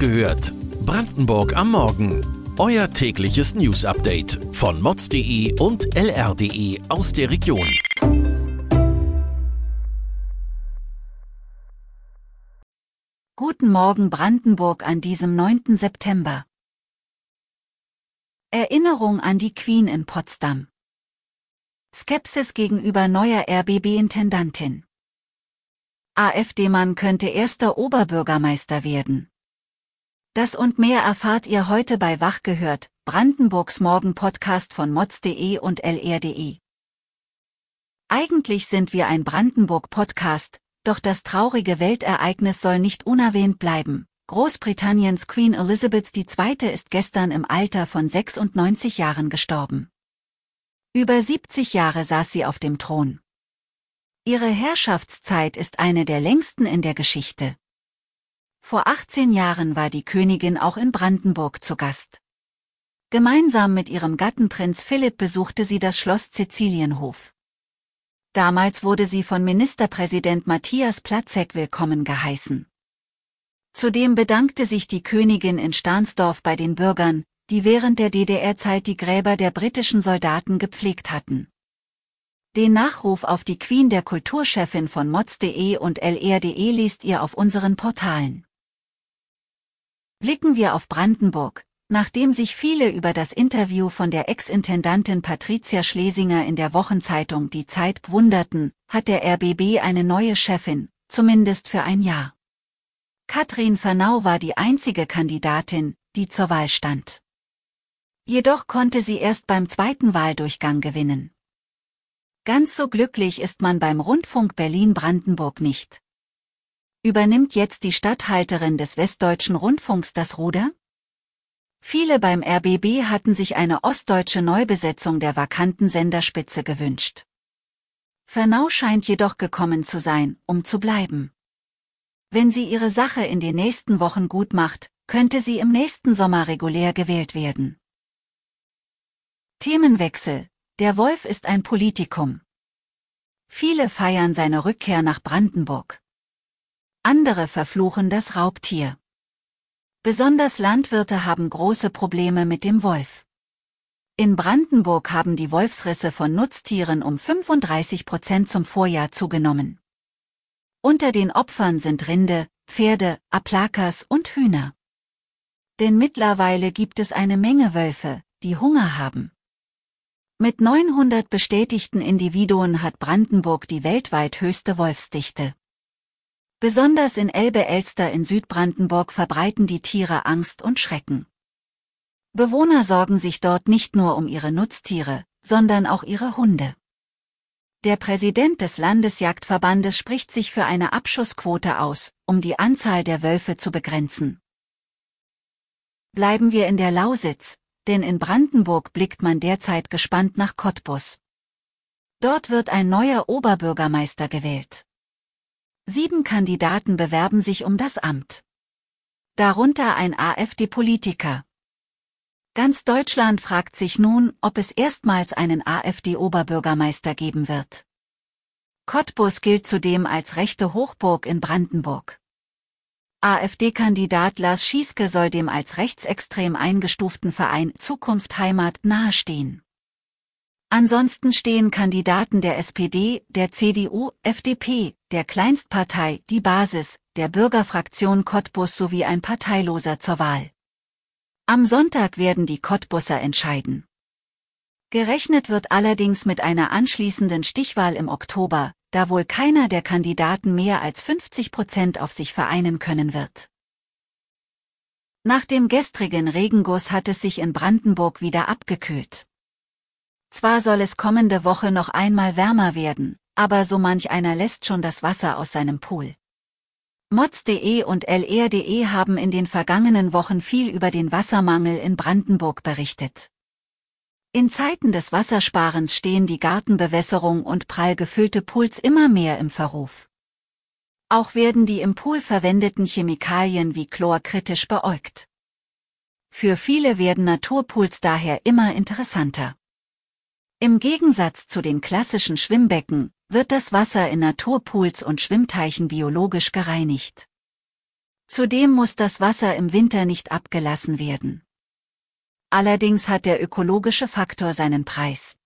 gehört. Brandenburg am Morgen. Euer tägliches News-Update von mods.de und lr.de aus der Region. Guten Morgen Brandenburg an diesem 9. September. Erinnerung an die Queen in Potsdam. Skepsis gegenüber neuer RBB-Intendantin. AfD-Mann könnte erster Oberbürgermeister werden. Das und mehr erfahrt ihr heute bei Wach gehört, Brandenburgs Morgen-Podcast von mods.de und lr.de. Eigentlich sind wir ein Brandenburg-Podcast, doch das traurige Weltereignis soll nicht unerwähnt bleiben. Großbritanniens Queen Elizabeth II. ist gestern im Alter von 96 Jahren gestorben. Über 70 Jahre saß sie auf dem Thron. Ihre Herrschaftszeit ist eine der längsten in der Geschichte. Vor 18 Jahren war die Königin auch in Brandenburg zu Gast. Gemeinsam mit ihrem Gatten Prinz Philipp besuchte sie das Schloss Sizilienhof. Damals wurde sie von Ministerpräsident Matthias Platzek willkommen geheißen. Zudem bedankte sich die Königin in Stahnsdorf bei den Bürgern, die während der DDR-Zeit die Gräber der britischen Soldaten gepflegt hatten. Den Nachruf auf die Queen der Kulturchefin von mods.de und lr.de liest ihr auf unseren Portalen. Blicken wir auf Brandenburg. Nachdem sich viele über das Interview von der Ex-Intendantin Patricia Schlesinger in der Wochenzeitung Die Zeit wunderten, hat der RBB eine neue Chefin, zumindest für ein Jahr. Katrin Vernau war die einzige Kandidatin, die zur Wahl stand. Jedoch konnte sie erst beim zweiten Wahldurchgang gewinnen. Ganz so glücklich ist man beim Rundfunk Berlin-Brandenburg nicht. Übernimmt jetzt die Statthalterin des Westdeutschen Rundfunks das Ruder? Viele beim RBB hatten sich eine ostdeutsche Neubesetzung der vakanten Senderspitze gewünscht. Fernau scheint jedoch gekommen zu sein, um zu bleiben. Wenn sie ihre Sache in den nächsten Wochen gut macht, könnte sie im nächsten Sommer regulär gewählt werden. Themenwechsel der Wolf ist ein Politikum. Viele feiern seine Rückkehr nach Brandenburg. Andere verfluchen das Raubtier. Besonders Landwirte haben große Probleme mit dem Wolf. In Brandenburg haben die Wolfsrisse von Nutztieren um 35 Prozent zum Vorjahr zugenommen. Unter den Opfern sind Rinde, Pferde, Aplakas und Hühner. Denn mittlerweile gibt es eine Menge Wölfe, die Hunger haben. Mit 900 bestätigten Individuen hat Brandenburg die weltweit höchste Wolfsdichte. Besonders in Elbe-Elster in Südbrandenburg verbreiten die Tiere Angst und Schrecken. Bewohner sorgen sich dort nicht nur um ihre Nutztiere, sondern auch ihre Hunde. Der Präsident des Landesjagdverbandes spricht sich für eine Abschussquote aus, um die Anzahl der Wölfe zu begrenzen. Bleiben wir in der Lausitz, denn in Brandenburg blickt man derzeit gespannt nach Cottbus. Dort wird ein neuer Oberbürgermeister gewählt. Sieben Kandidaten bewerben sich um das Amt. Darunter ein AfD-Politiker. Ganz Deutschland fragt sich nun, ob es erstmals einen AfD-Oberbürgermeister geben wird. Cottbus gilt zudem als rechte Hochburg in Brandenburg. AfD-Kandidat Lars Schieske soll dem als rechtsextrem eingestuften Verein Zukunft Heimat nahestehen. Ansonsten stehen Kandidaten der SPD, der CDU, FDP, der Kleinstpartei Die Basis, der Bürgerfraktion Cottbus sowie ein Parteiloser zur Wahl. Am Sonntag werden die Cottbusser entscheiden. Gerechnet wird allerdings mit einer anschließenden Stichwahl im Oktober, da wohl keiner der Kandidaten mehr als 50 Prozent auf sich vereinen können wird. Nach dem gestrigen Regenguss hat es sich in Brandenburg wieder abgekühlt. Zwar soll es kommende Woche noch einmal wärmer werden, aber so manch einer lässt schon das Wasser aus seinem Pool. Mods.de und lr.de haben in den vergangenen Wochen viel über den Wassermangel in Brandenburg berichtet. In Zeiten des Wassersparens stehen die Gartenbewässerung und prall gefüllte Pools immer mehr im Verruf. Auch werden die im Pool verwendeten Chemikalien wie Chlor kritisch beäugt. Für viele werden Naturpools daher immer interessanter. Im Gegensatz zu den klassischen Schwimmbecken wird das Wasser in Naturpools und Schwimmteichen biologisch gereinigt. Zudem muss das Wasser im Winter nicht abgelassen werden. Allerdings hat der ökologische Faktor seinen Preis.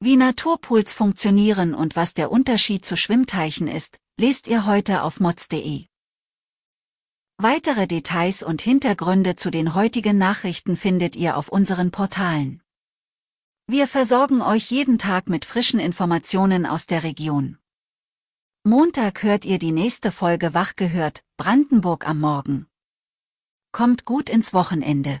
Wie Naturpools funktionieren und was der Unterschied zu Schwimmteichen ist, lest ihr heute auf mods.de. Weitere Details und Hintergründe zu den heutigen Nachrichten findet ihr auf unseren Portalen. Wir versorgen euch jeden Tag mit frischen Informationen aus der Region. Montag hört ihr die nächste Folge Wach gehört, Brandenburg am Morgen. Kommt gut ins Wochenende.